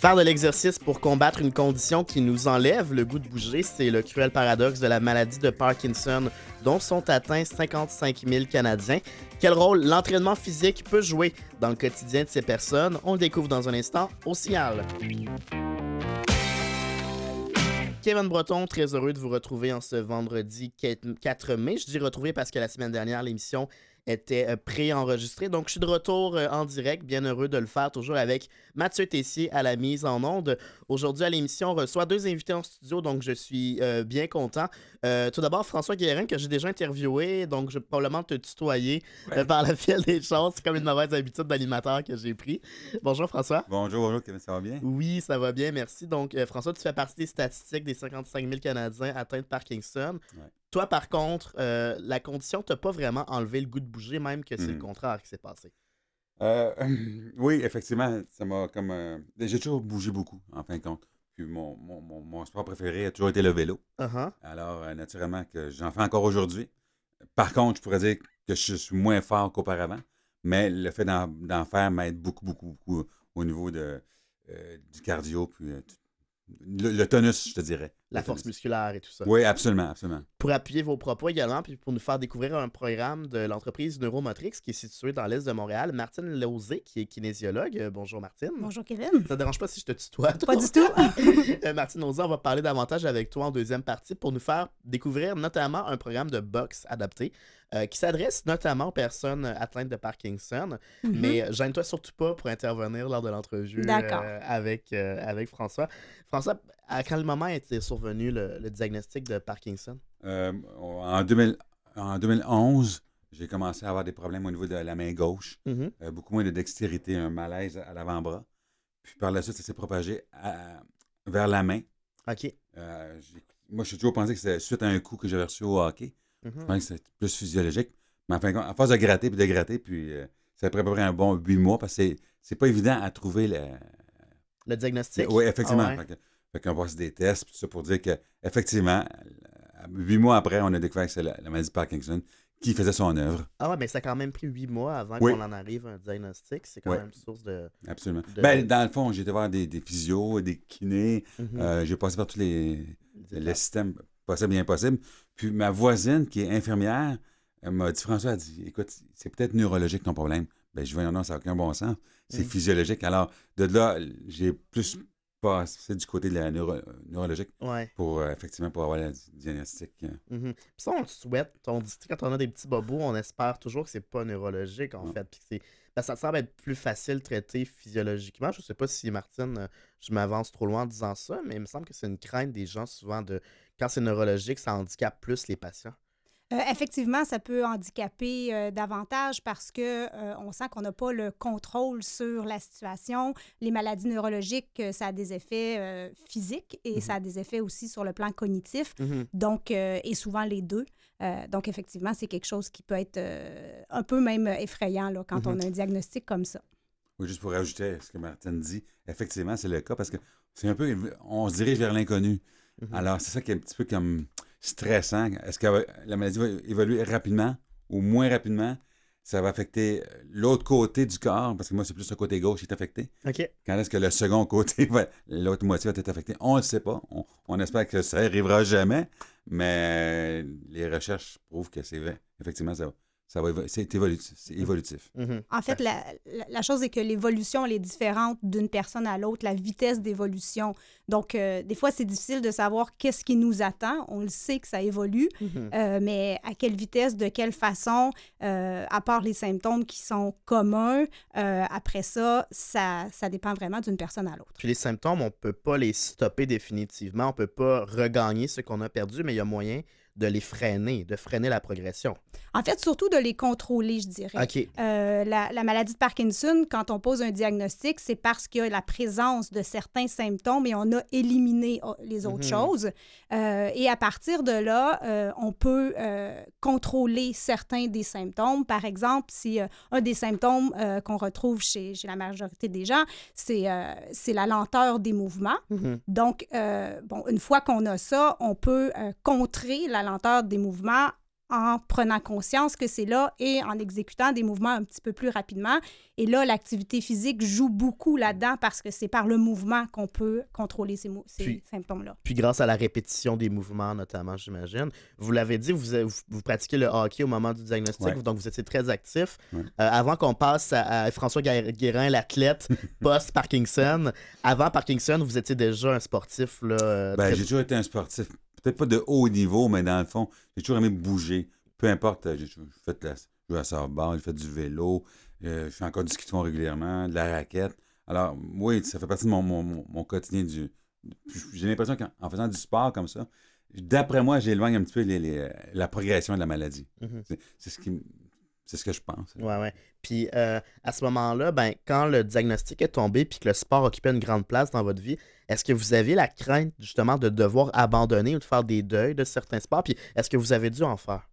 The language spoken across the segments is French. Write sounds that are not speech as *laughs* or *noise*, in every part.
Faire de l'exercice pour combattre une condition qui nous enlève le goût de bouger, c'est le cruel paradoxe de la maladie de Parkinson dont sont atteints 55 000 Canadiens. Quel rôle l'entraînement physique peut jouer dans le quotidien de ces personnes? On le découvre dans un instant au Signal. Kevin Breton, très heureux de vous retrouver en ce vendredi 4 mai. Je dis retrouver parce que la semaine dernière, l'émission était euh, pré-enregistré. Donc, je suis de retour euh, en direct, bien heureux de le faire, toujours avec Mathieu Tessier à la mise en onde. Aujourd'hui, à l'émission, on reçoit deux invités en studio, donc je suis euh, bien content. tout d'abord, François Guérin, que j'ai déjà interviewé, donc je vais probablement te tutoyer par la file des choses. C'est comme une mauvaise habitude d'animateur que j'ai pris. Bonjour, François. Bonjour, bonjour, Kevin, ça va bien? Oui, ça va bien, merci. Donc, François, tu fais partie des statistiques des 55 000 Canadiens atteints de Parkinson. Toi, par contre, euh, la condition t'a pas vraiment enlevé le goût de bouger, même que c'est le hmm. contraire qui s'est passé? Euh, *laughs* oui, effectivement, ça m'a comme. Euh, j'ai toujours bougé beaucoup, en fin de compte. Puis mon, mon, sport préféré a toujours été le vélo. Uh-huh. Alors, naturellement, que j'en fais encore aujourd'hui. Par contre, je pourrais dire que je suis moins fort qu'auparavant, mais le fait d'en faire m'aide beaucoup, beaucoup, beaucoup au niveau de, du cardio, puis le, tonus, je te dirais. La force musculaire et tout ça. Oui, absolument, absolument. Pour appuyer vos propos également, puis pour nous faire découvrir un programme de l'entreprise Neuromotrix qui est située dans l'est de Montréal, Martine Lauzé, qui est kinésiologue. Euh, bonjour Martine. Bonjour Kevin. Ça te dérange pas si je te tutoie? Pas du tout. *laughs* Euh, Martine Lauzé, on va parler davantage avec toi en deuxième partie pour nous faire découvrir notamment un programme de boxe adapté euh, qui s'adresse notamment aux personnes atteintes de Parkinson. Mhm. Mais gêne-toi surtout pas pour intervenir lors de l'entrevue euh, avec, euh, avec François. François, à quel moment était survenu le, diagnostic de Parkinson? en, 2000, en 2011, j'ai commencé à avoir des problèmes au niveau de la main gauche, mhm. beaucoup moins de dextérité, un malaise à l'avant-bras. Puis par la suite, ça s'est propagé vers la main. OK. moi, je suis toujours pensé que c'était suite à un coup que j'avais reçu au hockey. Mhm. c'est plus physiologique. Mais enfin, à force de gratter puis de gratter, puis euh, ça a pris à peu près un bon huit mois parce que c'est pas évident à trouver le. Le diagnostic? Oui, effectivement. Ah fait, qu'on passe des tests, tout ça pour dire qu'effectivement, huit mois après, on a découvert que c'est la, maladie de Parkinson qui faisait son œuvre. Ah ouais, mais ça a quand même pris huit mois avant qu'on en arrive à un diagnostic. C'est quand même une source de. Absolument. Ben, dans le fond, j'ai été voir des, des physios, des kinés. Mhm. Euh, j'ai passé par tous les, les systèmes possible et impossible. Puis ma voisine, qui est infirmière, m'a dit François, a dit Écoute, c'est peut-être neurologique ton problème. Ben, je vois, non, ça n'a aucun bon sens. C'est mm. physiologique. Alors, de là, j'ai plus passé du côté de la neurologique pour euh, effectivement pour avoir le diagnostic. Mm-hmm. Puis ça, on le souhaite. On dit quand on a des petits bobos, on espère toujours que c'est pas neurologique, en fait. Puis ben, ça semble être plus facile de traiter physiologiquement. Je ne sais pas si, Martine, euh, je m'avance trop loin en disant ça, mais il me semble que c'est une crainte des gens souvent de quand c'est neurologique, ça handicape plus les patients. Euh, effectivement, ça peut handicaper euh, davantage parce que euh, on sent qu'on n'a pas le contrôle sur la situation. Les maladies neurologiques, ça a des effets physiques et ça a des effets aussi sur le plan cognitif. Mhm. Donc, et souvent les deux. donc, effectivement, c'est quelque chose qui peut être un peu même effrayant là, quand on mhm. a un diagnostic comme ça. Oui, juste pour ajouter ce que Martine dit, effectivement, c'est le cas parce que c'est un peu, on se dirige vers l'inconnu. Alors, c'est ça qui est un petit peu comme stressant. Est-ce que la maladie va évoluer rapidement ou moins rapidement? Ça va affecter l'autre côté du corps, parce que moi, c'est plus le côté gauche qui est affecté. OK. Quand est-ce que le second côté, l'autre moitié va être affectée? On ne le sait pas. On, espère que ça n'arrivera jamais, mais les recherches prouvent que c'est vrai. Effectivement, ça va ça va c'est évolutif. évolutif. Mm-hmm. En fait, la, la, chose est que l'évolution, elle est différente d'une personne à l'autre, la vitesse d'évolution. Donc, euh, des fois, c'est difficile de savoir qu'est-ce qui nous attend. On le sait que ça évolue, mm-hmm. euh, mais à quelle vitesse, de quelle façon, euh, à part les symptômes qui sont communs, après ça, ça, ça dépend vraiment d'une personne à l'autre. Puis les symptômes, on ne peut pas les stopper définitivement. On ne peut pas regagner ce qu'on a perdu, mais il y a moyen de les freiner, de freiner la progression. En fait, surtout de les contrôler, je dirais. OK. Euh, la, maladie de Parkinson, quand on pose un diagnostic, c'est parce qu'il y a la présence de certains symptômes et on a éliminé oh, les autres mhm. choses. Euh, et à partir de là, euh, on peut contrôler certains des symptômes. Par exemple, si un des symptômes qu'on retrouve chez, chez, la majorité des gens, c'est la lenteur des mouvements. Mhm. Donc, bon, une fois qu'on a ça, on peut contrer la lenteur des mouvements en prenant conscience que c'est là et en exécutant des mouvements un petit peu plus rapidement. Et là, l'activité physique joue beaucoup là-dedans parce que c'est par le mouvement qu'on peut contrôler ces, ces symptômes-là. Puis grâce à la répétition des mouvements, notamment, j'imagine. Vous l'avez dit, vous, vous, pratiquez le hockey au moment du diagnostic, donc vous étiez très actif. Euh, avant qu'on passe à, François Guérin, l'athlète *laughs* post-Parkinson, avant Parkinson, vous étiez déjà un sportif. Là, ben, J'ai toujours été un sportif peut-être pas de haut niveau, mais dans le fond, j'ai toujours aimé bouger. Peu importe, euh, j'ai fait la, joué à softball, j'ai fait du vélo, euh, je fais encore du ski de fond régulièrement, de la raquette. Alors, oui, ça fait partie de mon, quotidien. Du, j'ai l'impression qu'en faisant du sport comme ça, d'après moi, j'éloigne un petit peu les, la progression de la maladie. Mm-hmm. C'est ce qui c'est ce que je pense. Oui, oui. Puis euh, à ce moment-là, ben, quand le diagnostic est tombé puis que le sport occupait une grande place dans votre vie, est-ce que vous aviez la crainte justement de devoir abandonner ou de faire des deuils de certains sports? Puis est-ce que vous avez dû en faire?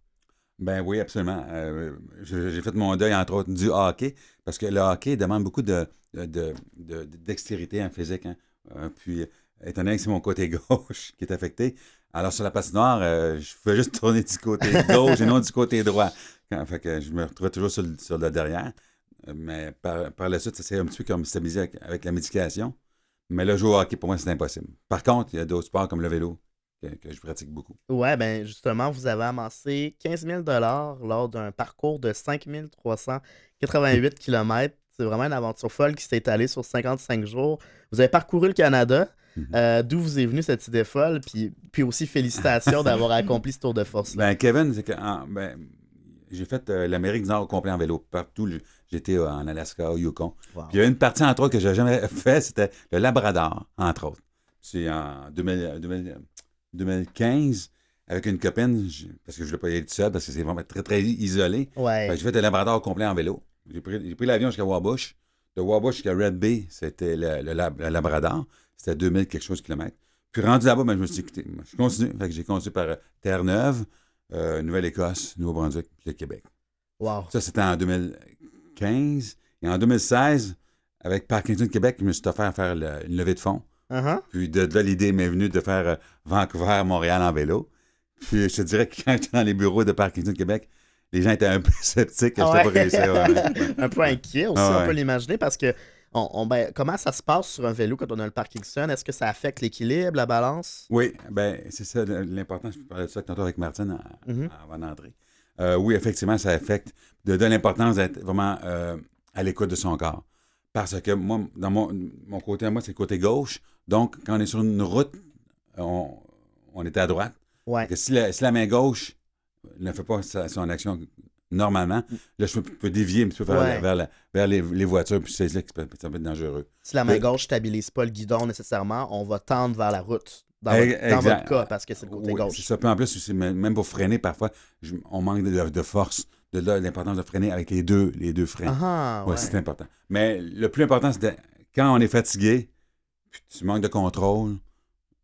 Ben oui, absolument. Euh, j'ai fait mon deuil, entre autres, du hockey, parce que le hockey demande beaucoup de, dextérité en physique. Hein. Euh, puis, étant donné que c'est mon côté *laughs* gauche qui est affecté, alors sur la patinoire, je pouvais juste tourner du côté *laughs* gauche et non du côté droit fait que je me retrouve toujours sur le, derrière. Mais par, la suite, ça s'est un petit peu comme stabilisé avec, la médication. Mais le jouer au hockey, pour moi, c'est impossible. Par contre, il y a d'autres sports comme le vélo que, je pratique beaucoup. Ouais, ben justement, vous avez amassé 15 000 lors d'un parcours de 5 388 km. C'est vraiment une aventure folle qui s'est étalée sur 55 jours. Vous avez parcouru le Canada. Mhm. Euh, d'où vous est venue cette idée folle? Puis, puis aussi, félicitations d'avoir *laughs* accompli ce tour de force-là. Ben, Kevin, c'est que ben, j'ai fait euh, l'Amérique du Nord au complet en vélo. Partout, j'étais euh, en Alaska, au Yukon. Puis il y a une partie, entre autres, que j'ai jamais *laughs* fait, c'était le Labrador, entre autres. C'est en 2015, avec une copine, parce que je ne voulais pas y aller tout seul, parce que c'est vraiment très, très isolé. J'ai fait le Labrador au complet en vélo. J'ai pris, pris l'avion jusqu'à Wabush. De Wabush jusqu'à Red Bay, c'était le, Labrador. C'était 2000 quelque chose de kilomètres. Puis rendu là-bas, ben, je me suis dit, écoutez, je continue. Fait que j'ai continué par euh, Terre-Neuve, euh, Nouvelle-Écosse, Nouveau-Brunswick, le Québec. Wow. Ça, c'était en 2015. Et en 2016, avec Parkinson Québec, je me suis offert à faire une levée de fonds. Uh-huh. Puis de, là, l'idée m'est venue de faire euh, Vancouver-Montréal en vélo. Puis je te dirais que quand j'étais dans les bureaux de Parkinson Québec, les gens étaient un peu *laughs* sceptiques que je n'étais pas réussi. *laughs* un peu inquiet aussi, on peut l'imaginer, parce que ben, comment ça se passe sur un vélo quand on a le Parkinson? Est-ce que ça affecte l'équilibre, la balance? Oui, ben c'est ça l'important. Je parlais de ça tantôt avec Martine mm-hmm. avant d'entrer. Euh, oui, effectivement, ça affecte. De donner l'importance d'être vraiment euh, à l'écoute de son corps. Parce que moi, dans mon, côté, moi, c'est le côté gauche. Donc, quand on est sur une route, on, on était à droite. Ouais. si, la, main gauche ne fait pas son action normalement. Là, je peux, dévier un petit peu vers, vers, les, voitures, puis c'est là que ça peut, être dangereux. Si la main gauche ne stabilise pas le guidon nécessairement, on va tendre vers la route. Dans, votre, cas, parce que c'est le côté gauche. Ça peut en plus, même pour freiner, parfois, on manque de, force. De là, l'importance de freiner avec les deux, les deux freins. Ah, ouais, c'est important. Mais le plus important, c'est quand on est fatigué, puis tu manques de contrôle,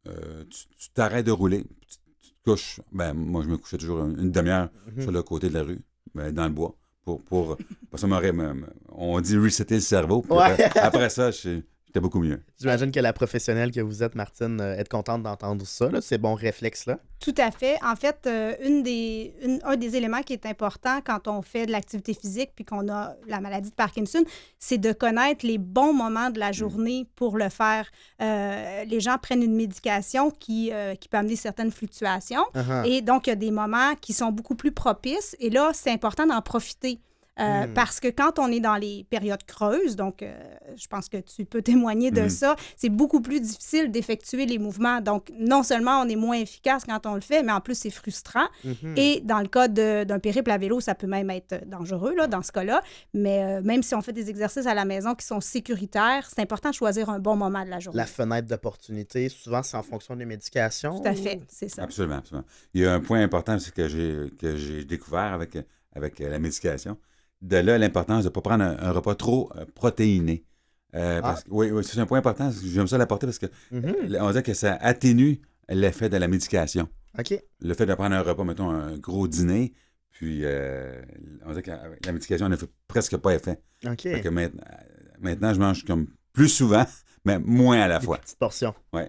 euh, tu t'arrêtes de rouler, tu, te couches. Ben, moi, je me couchais toujours une, demi-heure mhm. sur le côté de la rue. Dans le bois. Pour, pour, parce on dit resetter le cerveau. Après ça, je, c'était beaucoup mieux. J'imagine que la professionnelle que vous êtes, Martine, euh, est contente d'entendre ça, ces bons réflexes-là. Tout à fait. En fait, euh, une des, un des éléments qui est important quand on fait de l'activité physique puis qu'on a la maladie de Parkinson, c'est de connaître les bons moments de la mm. journée pour le faire. Euh, les gens prennent une médication qui, qui peut amener certaines fluctuations. Uh-huh. Et donc, il y a des moments qui sont beaucoup plus propices. Et là, c'est important d'en profiter. Euh, hmm. Parce que quand on est dans les périodes creuses, donc euh, je pense que tu peux témoigner de hmm. ça, c'est beaucoup plus difficile d'effectuer les mouvements. Donc, non seulement on est moins efficace quand on le fait, mais en plus, c'est frustrant. Hmm. Et dans le cas d'un périple à vélo, ça peut même être dangereux là, dans ce cas-là. Mais euh, même si on fait des exercices à la maison qui sont sécuritaires, c'est important de choisir un bon moment de la journée. La fenêtre d'opportunité, souvent, c'est en fonction des médications. Tout à fait, c'est ça. Absolument, absolument. Il y a un point important que j'ai découvert avec, avec la médication de là l'importance de ne pas prendre un, repas trop euh, protéiné. Euh, ah. oui, c'est un point important. J'aime ça l'apporter parce que mm-hmm. on dit que ça atténue l'effet de la médication. Le fait de prendre un repas, mettons, un gros dîner, puis euh, on dit que la médication ne fait presque pas effet. OK. maintenant, je mange comme plus souvent, *laughs* mais moins à la fois. Petite portion. Oui,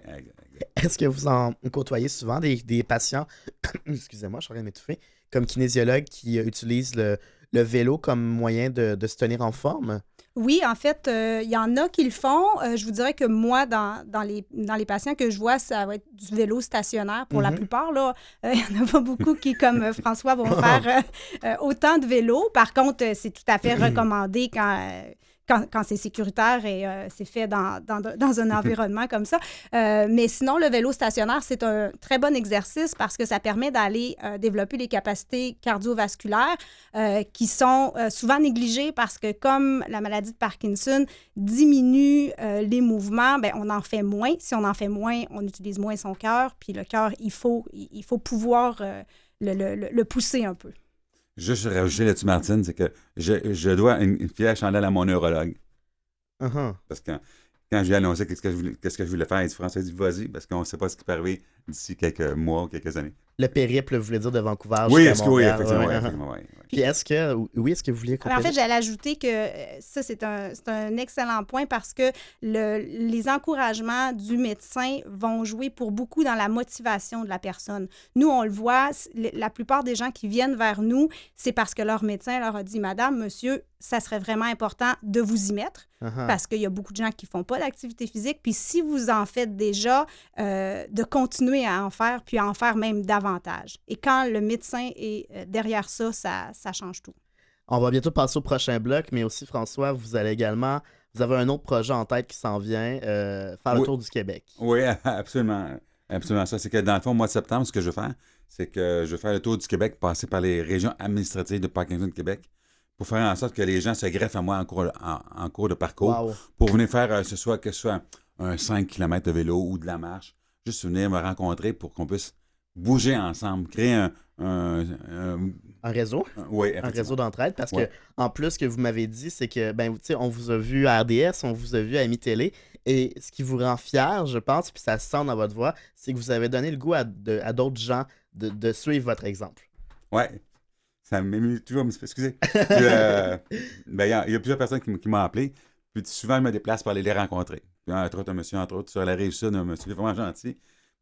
Est-ce que vous en côtoyez souvent des, des patients, *coughs* excusez-moi, je suis en train de m'étouffer, comme kinésiologues qui euh, utilisent le, le vélo comme moyen de, de se tenir en forme? Oui, en fait, euh, il y en a qui le font. Euh, je vous dirais que moi, dans, dans, les, dans les patients que je vois, ça va être du vélo stationnaire pour la Mhm. plupart. là. Euh, Il n'y en a pas beaucoup qui, comme François, vont *laughs* faire autant de vélo. Par contre, c'est tout à fait *clears throat* recommandé quand, quand, quand c'est sécuritaire et euh, c'est fait dans, dans, dans un *laughs* environnement comme ça. Euh, mais sinon, le vélo stationnaire, c'est un très bon exercice parce que ça permet d'aller euh, développer les capacités cardiovasculaires qui sont souvent négligées parce que comme la maladie de Parkinson diminue les mouvements, ben, on en fait moins. Si on en fait moins, on utilise moins son cœur. Puis le cœur, il faut, il faut pouvoir le- le pousser un peu. Juste rajouter là-dessus, Martine, c'est que je, je dois une, une fière chandelle à mon neurologue. Uh-huh. Parce que quand je lui ai annoncé qu'est-ce que je voulais, qu'est-ce que je voulais faire, il dit François, il dit vas-y, parce qu'on ne sait pas ce qui peut arriver d'ici quelques mois ou quelques années. Le périple, vous voulez dire, de Vancouver oui, jusqu'à est-ce que oui, Montréal, effectivement. ouais, oui, uh-huh. effectivement. Puis est-ce que, oui, est-ce que vous vouliez Alors, en fait, j'allais ajouter que euh, ça, c'est un, c'est un excellent point parce que le- les encouragements du médecin vont jouer pour beaucoup dans la motivation de la personne. Nous, on le voit, la plupart des gens qui viennent vers nous, c'est parce que leur médecin leur a dit, Madame, Monsieur, ça serait vraiment important de vous y mettre Uh-huh. parce qu'il y a beaucoup de gens qui font pas d'activité physique. Puis si vous en faites déjà, euh, de continuer à en faire, puis à en faire même davantage. Et quand le médecin est euh, derrière ça, ça, ça change tout. On va bientôt passer au prochain bloc, mais aussi, François, vous allez également, vous avez un autre projet en tête qui s'en vient, euh, faire le Oui. tour du Québec. Oui, *laughs* absolument. Absolument ça. C'est que dans le fond, au mois de septembre, ce que je vais faire, c'est que je vais faire le tour du Québec, passer par les régions administratives de Parkinson Québec pour faire en sorte que les gens se greffent à moi en cours, en, en cours de parcours Wow. pour venir faire, euh, ce soit, que ce soit un 5 km de vélo ou de la marche, juste venir me rencontrer pour qu'on puisse bouger ensemble, créer un... un- un- Un réseau, un- oui, un réseau d'entraide, parce Ouais. que en plus, ce que vous m'avez dit, c'est que, ben, tu sais, on vous a vu à RDS, on vous a vu à Ami Télé, et ce qui vous rend fier, je pense, puis ça se sent dans votre voix, c'est que vous avez donné le goût à, de- à d'autres gens de, de suivre votre exemple. Ouais. Ça m'émue toujours. Excusez. Euh, *laughs* ben, il y, y a plusieurs personnes qui m'ont appelé. Puis souvent, je me déplace pour aller les rencontrer. Puis, entre autres, un monsieur, entre autres, sur la rive sud, un monsieur vraiment gentil.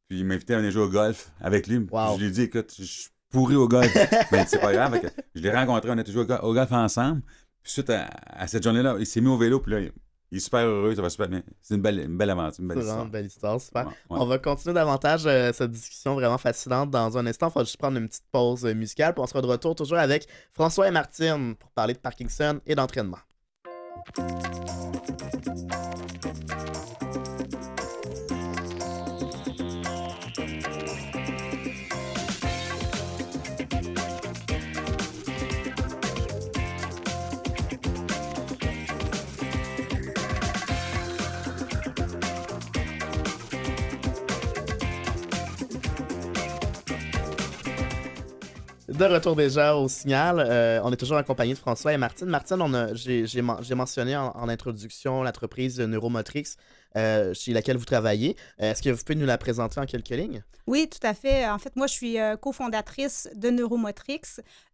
Puis, il m'a invité à venir jouer au golf avec lui. Wow. Je lui ai dit, écoute, je suis pourri au golf. Mais *laughs* c'est pas grave. Je l'ai rencontré, on a joué au go- au golf ensemble. Puis, suite à, à cette journée-là, il s'est mis au vélo. Puis là, il, il est super heureux, ça va super bien. C'est une belle, une belle aventure, une belle vraiment histoire. une belle histoire, super. Ouais, ouais. On va continuer davantage euh, cette discussion vraiment fascinante dans un instant. Il va juste prendre une petite pause euh, musicale, puis on sera de retour toujours avec François et Martine pour parler de Parkinson et d'entraînement. Retour déjà au signal, euh, on est toujours accompagné de François et Martine. Martine, j'ai, j'ai men- j'ai mentionné en, en introduction l'entreprise Neuromotrix euh, chez laquelle vous travaillez. Euh, Est-ce que vous pouvez nous la présenter en quelques lignes? Oui, tout à fait. En fait, moi, je suis euh, cofondatrice de Neuromotrix.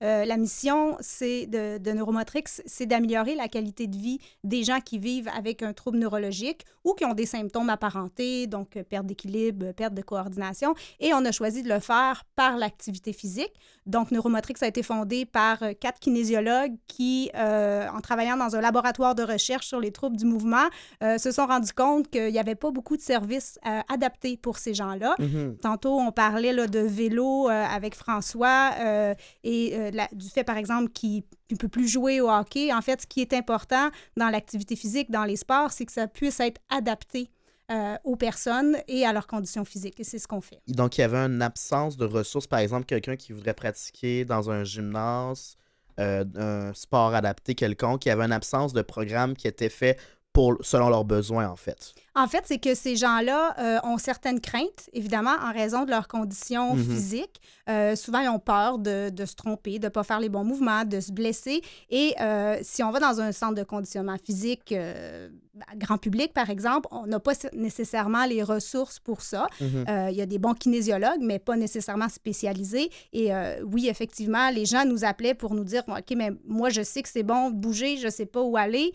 Euh, la mission de, Neuromotrix, c'est d'améliorer la qualité de vie des gens qui vivent avec un trouble neurologique ou qui ont des symptômes apparentés, donc perte d'équilibre, perte de coordination. Et on a choisi de le faire par l'activité physique. Donc, Neuromotrix a été fondé par quatre kinésiologues qui, en travaillant dans un laboratoire de recherche sur les troubles du mouvement, se sont rendus compte qu'il n'y avait pas beaucoup de services euh, adaptés pour ces gens-là. Mhm. Tantôt, on parlait là, de vélo euh, avec François euh, et la- du fait, par exemple, qu'il ne peut plus jouer au hockey. En fait, ce qui est important dans l'activité physique, dans les sports, c'est que ça puisse être adapté euh, aux personnes et à leurs conditions physiques. Et c'est ce qu'on fait. Donc, il y avait une absence de ressources, par exemple, quelqu'un qui voudrait pratiquer dans un gymnase, euh, un sport adapté quelconque, il y avait une absence de programme qui était fait pour, selon leurs besoins, en fait. En fait, c'est que ces gens-là euh, ont certaines craintes, évidemment, en raison de leurs conditions Mhm. physiques. Euh, souvent, ils ont peur de, de se tromper, de ne pas faire les bons mouvements, de se blesser. Et euh, si on va dans un centre de conditionnement physique à grand public, par exemple, on n'a pas nécessairement les ressources pour ça. Mhm. Il y a des bons kinésiologues, mais pas nécessairement spécialisés. Et oui, effectivement, les gens nous appelaient pour nous dire OK, mais moi, je sais que c'est bon de bouger, je ne sais pas où aller.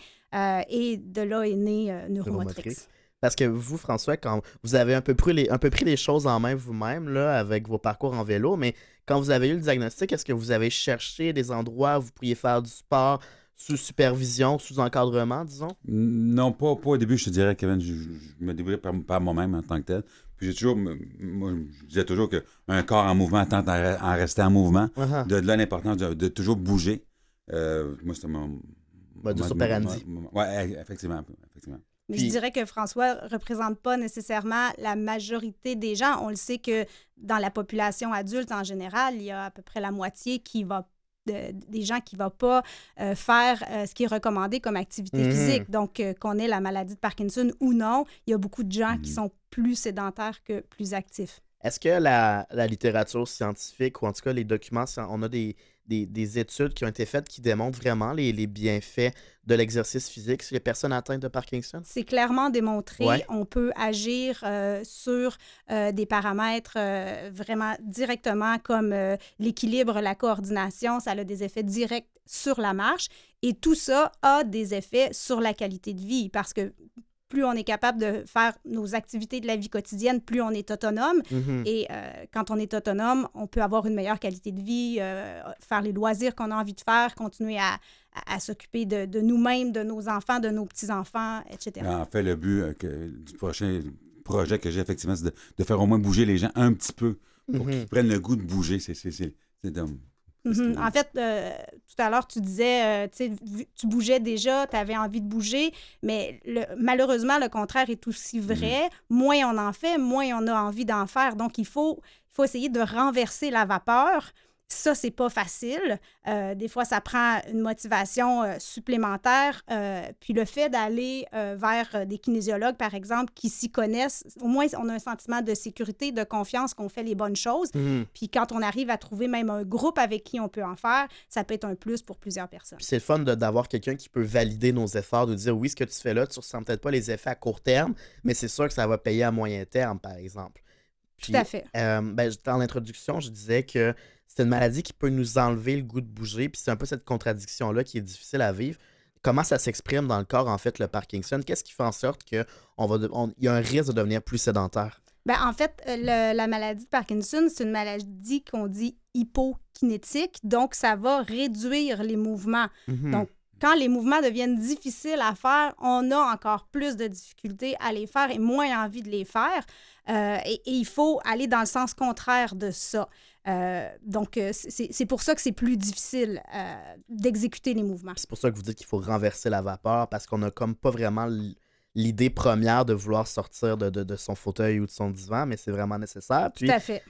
Et de là est né Neuromotrix. Neuromotrix. Parce que vous, François, quand vous avez un peu pris les, un peu pris les choses en main vous-même, là, avec vos parcours en vélo, mais quand vous avez eu le diagnostic, est-ce que vous avez cherché des endroits où vous pourriez faire du sport sous supervision, sous encadrement, disons? Non, pas, pas au début, je te dirais, Kevin. Je, je me débrouillais par, par moi-même en tant que tel. Puis j'ai toujours, moi, je disais toujours qu'un corps en mouvement tente à, à rester en mouvement. Uh-huh. De, de là l'importance de, de toujours bouger. Euh, moi, c'était mon. Modus mon- mon- mon- Ouais, effectivement. effectivement. Mais Puis- je dirais que François représente pas nécessairement la majorité des gens. On le sait que dans la population adulte en général, il y a à peu près la moitié qui va de- des gens qui ne vont pas euh, faire euh, ce qui est recommandé comme activité Mhm. physique. Donc, euh, qu'on ait la maladie de Parkinson ou non, il y a beaucoup de gens qui Mhm. sont plus sédentaires que plus actifs. Est-ce que la, la littérature scientifique, ou en tout cas les documents, on a des, des, des études qui ont été faites qui démontrent vraiment les, les bienfaits de l'exercice physique? Sur les personnes atteintes de Parkinson? C'est clairement démontré. Ouais. On peut agir euh, sur euh, des paramètres euh, vraiment directement comme l'équilibre, la coordination. Ça a des effets directs sur la marche. Et tout ça a des effets sur la qualité de vie parce que plus on est capable de faire nos activités de la vie quotidienne, plus on est autonome. Mhm. Et euh, quand on est autonome, on peut avoir une meilleure qualité de vie, euh, faire les loisirs qu'on a envie de faire, continuer à, à- à s'occuper de, de nous-mêmes, de nos enfants, de nos petits-enfants, etc. En fait, le but euh, que- du prochain projet que j'ai, effectivement, c'est de, de faire au moins bouger les gens un petit peu pour Mhm. qu'ils prennent le goût de bouger. C'est c'est- Mhm. En fait, euh, tout à l'heure, tu disais, euh, tu bougeais déjà, tu avais envie de bouger, mais le- malheureusement, le contraire est aussi vrai. Moins on en fait, moins on a envie d'en faire. Donc, il faut, il faut essayer de renverser la vapeur. Ça, c'est pas facile. Euh, des fois, ça prend une motivation euh, supplémentaire. Euh, puis le fait d'aller vers des kinésiologues, par exemple, qui s'y connaissent, au moins, on a un sentiment de sécurité, de confiance qu'on fait les bonnes choses. Mhm. Puis quand on arrive à trouver même un groupe avec qui on peut en faire, ça peut être un plus pour plusieurs personnes. C'est le fun d'avoir quelqu'un qui peut valider nos efforts, de dire oui, ce que tu fais là, tu ressens peut-être pas les effets à court terme, mais c'est sûr que ça va payer à moyen terme, par exemple. Tout Puis, à fait. euh, ben, dans l'introduction, je disais que c'est une maladie qui peut nous enlever le goût de bouger, puis c'est un peu cette contradiction-là qui est difficile à vivre. Comment ça s'exprime dans le corps, en fait, le Parkinson? Qu'est-ce qui fait en sorte qu'il y a un risque de devenir plus sédentaire? Ben, en fait, euh, le- la maladie de Parkinson, c'est une maladie qu'on dit hypokinétique, donc ça va réduire les mouvements. Mhm. Donc, quand les mouvements deviennent difficiles à faire, on a encore plus de difficultés à les faire et moins envie de les faire. Euh, et, et il faut aller dans le sens contraire de ça. Euh, donc, euh, c'est pour ça que c'est plus difficile euh, d'exécuter les mouvements. C'est pour ça que vous dites qu'il faut renverser la vapeur, parce qu'on a comme pas vraiment l'idée première de vouloir sortir de, de- de son fauteuil ou de son divan, mais c'est vraiment nécessaire. Puis, Tout à fait.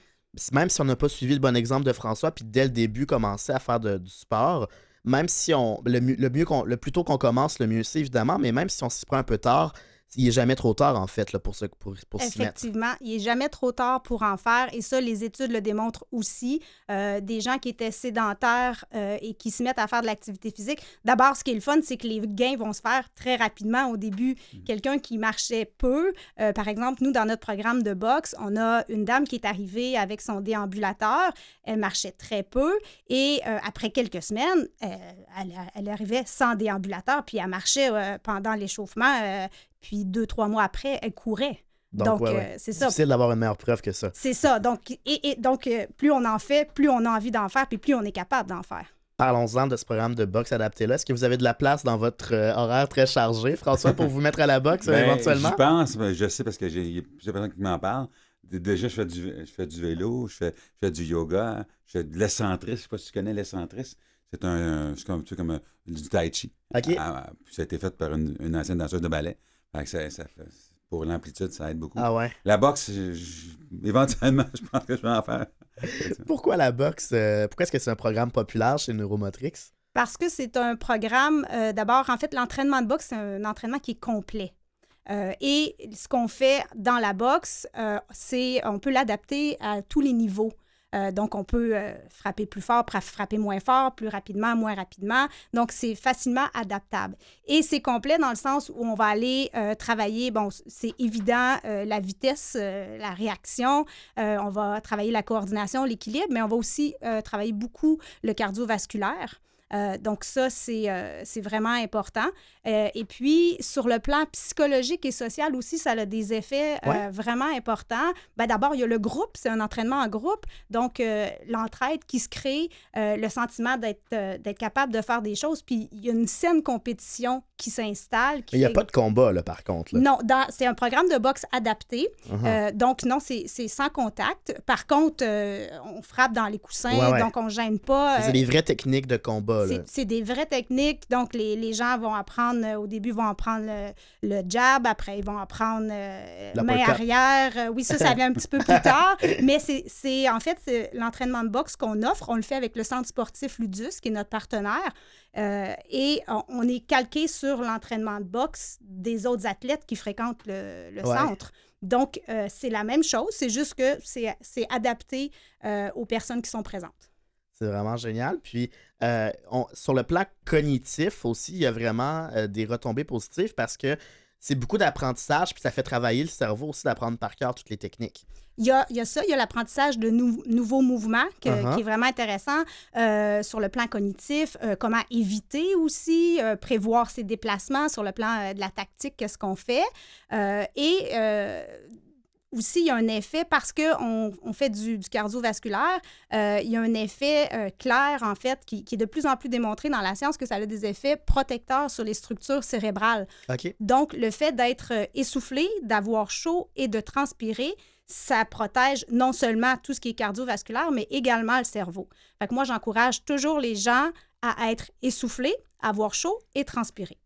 même si on n'a pas suivi le bon exemple de François, puis dès le début commencer à faire de- du sport, même si on. Le, le, mieux qu'on- le plus tôt qu'on commence, le mieux c'est évidemment, mais même si on s'y prend un peu tard, il est jamais trop tard en fait là, pour, se, pour, pour s'y mettre. Effectivement, il n'est jamais trop tard pour en faire et ça, les études le démontrent aussi. Euh, des gens qui étaient sédentaires euh, et qui se mettent à faire de l'activité physique. D'abord, ce qui est le fun, c'est que les gains vont se faire très rapidement au début. Quelqu'un qui marchait peu, euh, par exemple, nous, dans notre programme de boxe, on a une dame qui est arrivée avec son déambulateur. Elle marchait très peu et après quelques semaines, elle, elle arrivait sans déambulateur puis elle marchait pendant l'échauffement. Puis deux, trois mois après, elle courait. Donc, ouais, euh, ouais. c'est ça. difficile d'avoir une meilleure preuve que ça. C'est ça. Donc, et, et donc euh, plus on en fait, plus on a envie d'en faire, puis plus on est capable d'en faire. Parlons-en de ce programme de boxe adapté-là. Est-ce que vous avez de la place dans votre euh, horaire très chargé, François, pour vous mettre à la boxe Ben, éventuellement? J'y pense, ben, je sais parce que j'ai plusieurs personnes qui m'en parlent. Déjà, je fais du, je fais du vélo, je fais, je fais du yoga, je fais de l'essentrisme. Je sais pas si tu connais l'essentrisme. C'est un, c'est comme, tu sais, comme du tai chi. OK. Ah, puis ça a été fait par une, une ancienne danseuse de ballet. Fait que ça, ça fait- pour l'amplitude, ça aide beaucoup. Ah ouais? La boxe, je- je- éventuellement, *laughs* je pense que je vais en faire. *laughs* Pourquoi la boxe? euh, pourquoi est-ce que c'est un programme populaire chez Neuromotrix? Parce que c'est un programme, euh, d'abord, en fait, l'entraînement de boxe, c'est un entraînement qui est complet. Euh, et ce qu'on fait dans la boxe, euh, c'est on peut l'adapter à tous les niveaux. Euh, donc, on peut euh, frapper plus fort, frapper moins fort, plus rapidement, moins rapidement. Donc, c'est facilement adaptable. Et c'est complet dans le sens où on va aller euh, travailler, bon, c'est évident, la vitesse, la réaction. On va travailler la coordination, l'équilibre, mais on va aussi travailler beaucoup le cardiovasculaire. Euh, donc ça, c'est euh, vraiment important. Euh, et puis, sur le plan psychologique et social aussi, ça a des effets Ouais. vraiment importants. Ben, D'abord, il y a le groupe, c'est un entraînement en groupe. Donc, euh, l'entraide qui se crée, euh, le sentiment d'être euh, capable de faire des choses. Puis, il y a une saine compétition qui s'installe. il n'y a fait- pas de combat, là, par contre. là. non, c'est un programme de boxe adapté. Uh-huh. Euh, donc, non, c'est sans contact. Par contre, euh, on frappe dans les coussins, Ouais, ouais. donc on gêne pas. C'est Euh, des vraies techniques de combat. C'est des vraies techniques. Donc, les, les gens vont apprendre, euh, au début, vont apprendre le, le jab, après, ils vont apprendre euh, main L'uppercut. arrière. Euh, oui, ça, ça vient un petit peu plus *laughs* tard. Mais c'est- en fait, l'entraînement de boxe qu'on offre. On le fait avec le Centre sportif Ludus, qui est notre partenaire. Euh, et on, on est calqué sur l'entraînement de boxe des autres athlètes qui fréquentent le, le Ouais. centre. Donc, euh, c'est la même chose, c'est juste que c'est c'est adapté euh, aux personnes qui sont présentes. C'est vraiment génial. Puis, euh, on- sur le plan cognitif aussi, il y a vraiment euh, des retombées positives parce que c'est beaucoup d'apprentissage, puis ça fait travailler le cerveau aussi d'apprendre par cœur toutes les techniques. Il y a, il y a ça, il y a l'apprentissage de nou- nouveaux mouvements que- Uh-huh. qui est vraiment intéressant euh, sur le plan cognitif, euh, comment éviter aussi, euh, prévoir ses déplacements sur le plan de la tactique, qu'est-ce qu'on fait. Et aussi, il y a un effet parce qu'on on fait du, du cardiovasculaire, euh, il y a un effet euh, clair, en fait, qui, qui est de plus en plus démontré dans la science que ça a des effets protecteurs sur les structures cérébrales. OK? Donc, le fait d'être euh, essoufflé, d'avoir chaud et de transpirer, ça protège non seulement tout ce qui est cardiovasculaire, mais également le cerveau. Fait que moi, j'encourage toujours les gens à être essoufflés, avoir chaud et transpirer.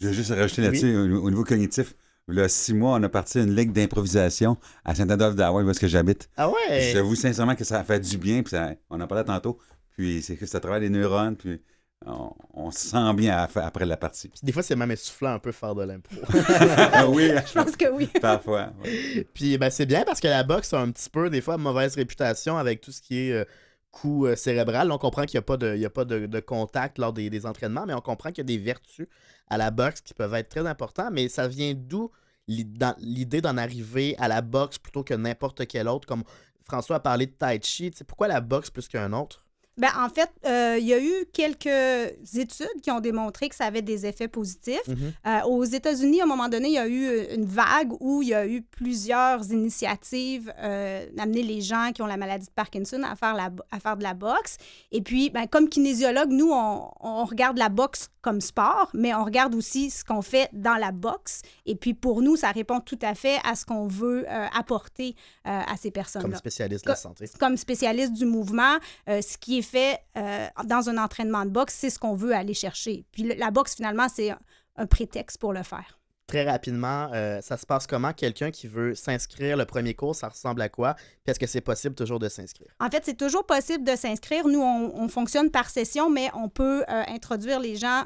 Je vais juste rajouter là-dessus, au niveau cognitif. Là, six mois, on a parti une ligue d'improvisation à Saint-Adolphe d'Hawaï, où est-ce que j'habite. Ah ouais? J'avoue sincèrement que ça a fait du bien, puis ça- on en parlait tantôt. Puis c'est que ça travaille les neurones, puis on, on se sent bien à- après la partie. Puis des fois, c'est même essoufflant un peu faire de l'impro. *laughs* Ah oui, Je pense que oui. parfois. ouais. Puis ben, c'est bien parce que la boxe a un petit peu, des fois, mauvaise réputation avec tout ce qui est euh, coup euh, cérébral. On comprend qu'il n'y a pas, de, contact lors des, entraînements, mais on comprend qu'il y a des vertus à la boxe qui peuvent être très importantes. Mais ça vient d'où l'idée d'en arriver à la boxe plutôt que n'importe quel autre? Comme François a parlé de Tai Chi, pourquoi la boxe plus qu'un autre? Ben, en fait, euh, il y a eu quelques études qui ont démontré que ça avait des effets positifs. Mhm. Euh, aux États-Unis, à un moment donné, il y a eu une vague où il y a eu plusieurs initiatives euh, d'amener les gens qui ont la maladie de Parkinson à faire, la, à faire de la boxe. Et puis, ben, comme kinésiologue, nous, on, on regarde la boxe comme sport, mais on regarde aussi ce qu'on fait dans la boxe. Et puis, pour nous, ça répond tout à fait à ce qu'on veut euh, apporter euh, à ces Comme personnes-là spécialiste de la santé. comme spécialiste du mouvement, euh, ce qui est fait euh, dans un entraînement de boxe, c'est ce qu'on veut aller chercher. Puis le- la boxe, finalement, c'est un, un prétexte pour le faire. Très rapidement, euh, ça se passe comment? Quelqu'un qui veut s'inscrire, le premier cours, ça ressemble à quoi? Puis est-ce que c'est possible toujours de s'inscrire? En fait, c'est toujours possible de s'inscrire. Nous, on, on fonctionne par session, mais on peut euh, introduire les gens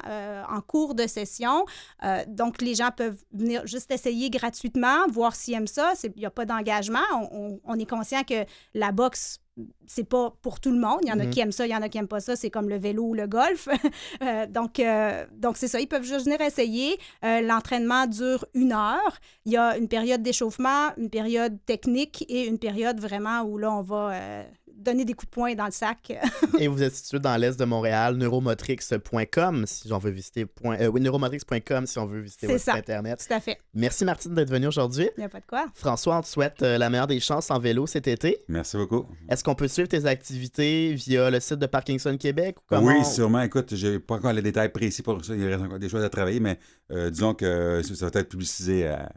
en cours de session. Donc, les gens peuvent venir juste essayer gratuitement, voir s'ils aiment ça. Il n'y a pas d'engagement. On, on- on est conscient que la boxe, c'est pas pour tout le monde. Il y en a Mhm. qui aiment ça, il y en a qui n'aiment pas ça. C'est comme le vélo ou le golf. *laughs* Euh, donc, euh, donc c'est ça. Ils peuvent juste venir essayer. Euh, L'entraînement dure une heure. Il y a une période d'échauffement, une période technique et une période vraiment où là, on va donner des coups de poing dans le sac. *laughs* Et vous êtes situé dans l'est de Montréal, neuromotrix.com si on veut visiter. point- euh, oui, neuromotrix.com si on veut visiter C'est votre ça. site internet. Tout à fait. Merci Martine d'être venue aujourd'hui. Il n'y a pas de quoi. François, on te souhaite euh, la meilleure des chances en vélo cet été. Merci beaucoup. Est-ce qu'on peut suivre tes activités via le site de Parkinson Québec? Ou comment? Oui, sûrement. Écoute, j'ai pas encore les détails précis pour ça. Il reste encore des choses à travailler, mais euh, disons que ça va être publicisé à,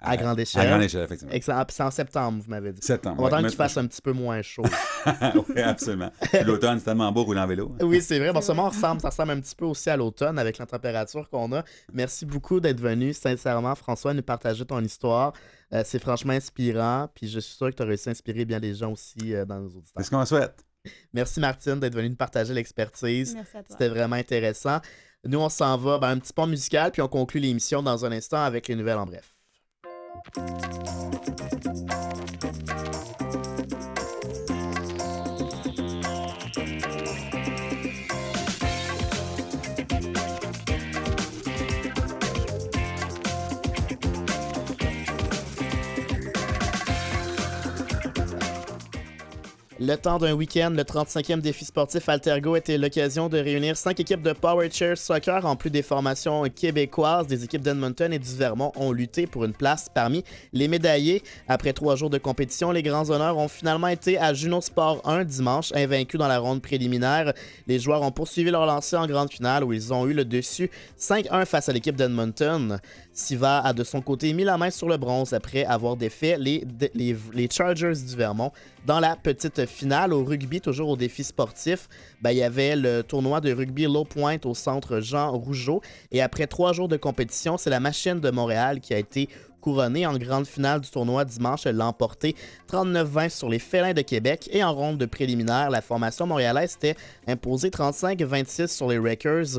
À grande À échelle. grande échelle, effectivement. Excellent. Puis c'est en septembre, vous m'avez dit. Septembre. On va attendre ouais. qu'il fasse un petit peu moins chaud. *laughs* oui, absolument. L'automne, c'est tellement beau rouler en vélo. Oui, c'est vrai. Bon, ça, ressemble, ça ressemble un petit peu aussi à l'automne avec la température qu'on a. Merci beaucoup d'être venu, sincèrement, François, nous partager ton histoire. Euh, c'est franchement inspirant. Puis je suis sûr que tu as réussi à inspirer bien des gens aussi euh, dans nos auditeurs. C'est ce qu'on souhaite. Merci, Martine, d'être venue nous partager l'expertise. Merci à toi. C'était vraiment intéressant. Nous, on s'en va ben, un petit pont musical, puis on conclut l'émission dans un instant avec les nouvelles en bref. Thank you. Le temps d'un week-end, le 35e défi sportif Altergo était l'occasion de réunir cinq équipes de Power Chair Soccer en plus des formations québécoises. Des équipes d'Edmonton et du Vermont ont lutté pour une place parmi les médaillés. Après trois jours de compétition, les grands honneurs ont finalement été à Juno Sport 1 dimanche, invaincus dans la ronde préliminaire. Les joueurs ont poursuivi leur lancée en grande finale où ils ont eu le dessus 5-1 face à l'équipe d'Edmonton. Siva a de son côté mis la main sur le bronze après avoir défait les, Chargers du Vermont dans la petite finale au rugby, toujours au défi sportif, ben, il y avait le tournoi de rugby Low Point au centre Jean Rougeau. Et après trois jours de compétition, c'est la machine de Montréal qui a été couronnée en grande finale du tournoi dimanche. Elle l'a emporté 39-20 sur les Félins de Québec. Et en ronde de préliminaire, la formation montréalaise était imposée 35-26 sur les Wreckers.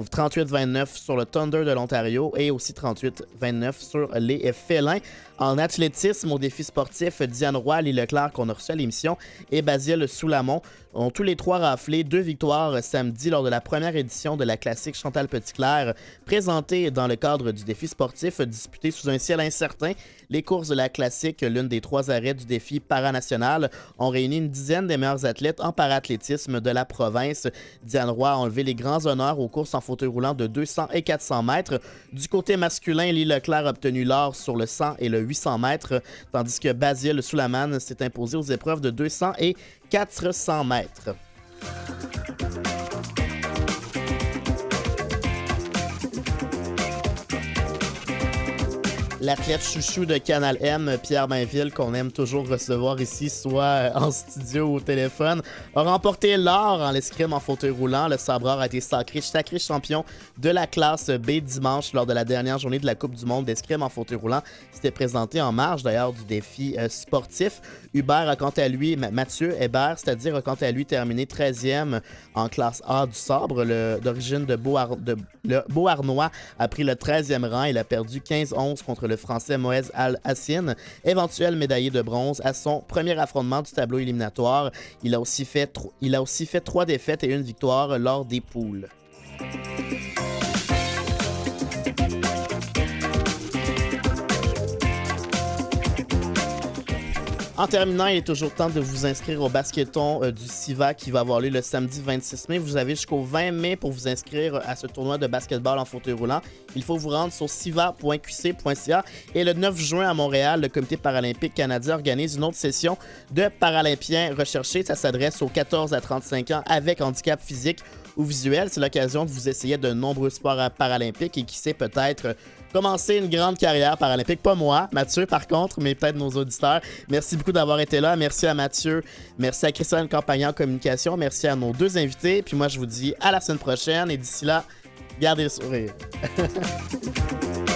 38-29 sur le Thunder de l'Ontario et aussi 38-29 sur les Félins. En athlétisme, au défi sportif, Diane Roy, Lee Leclerc, qu'on a reçu à l'émission, et Basile Soulamont ont tous les trois raflé deux victoires samedi lors de la première édition de la classique Chantal Petitclerc, présentée dans le cadre du défi sportif disputé sous un ciel incertain. Les courses de la classique, l'une des trois arrêts du défi paranational, ont réuni une dizaine des meilleurs athlètes en parathlétisme de la province. Diane Roy a enlevé les grands honneurs aux courses en fauteuil roulant de 200 et 400 mètres. Du côté masculin, Lee Leclerc a obtenu l'or sur le 100 et le 800 mètres, tandis que Basile Soulaman s'est imposé aux épreuves de 200 et 400 mètres. L'athlète chouchou de Canal M, Pierre Mainville, qu'on aime toujours recevoir ici, soit euh, en studio ou au téléphone, a remporté l'or en l'escrime en fauteuil roulant. Le sabreur a été sacré, sacré champion de la classe B dimanche lors de la dernière journée de la Coupe du monde d'escrime en fauteuil roulant. C'était présenté en marge d'ailleurs du défi euh, sportif. Hubert a quant à lui, Mathieu Hébert, c'est-à-dire a quant à lui terminé 13e en classe A du sabre. D'origine de, Beauharnois a pris le 13e rang. Il a perdu 15-11 contre le français Moez Al-Hassine, éventuel médaillé de bronze à son premier affrontement du tableau éliminatoire. Il a aussi fait, il a aussi fait trois défaites et une victoire lors des poules. En terminant, il est toujours temps de vous inscrire au basketon euh, du SIVA qui va avoir lieu le samedi 26 mai. Vous avez jusqu'au 20 mai pour vous inscrire à ce tournoi de basketball en fauteuil roulant. Il faut vous rendre sur siva.qc.ca. Et le 9 juin à Montréal, le Comité paralympique canadien organise une autre session de paralympiens recherchés. Ça s'adresse aux 14 à 35 ans avec handicap physique ou visuel. C'est l'occasion de vous essayer de nombreux sports paralympiques et qui sait peut-être commencer une grande carrière paralympique. Pas moi, Mathieu par contre, mais peut-être nos auditeurs. Merci beaucoup d'avoir été là. Merci à Mathieu. Merci à Christiane Campagnan en communication. Merci à nos deux invités. Puis moi, je vous dis à la semaine prochaine. Et d'ici là, gardez le sourire. *laughs*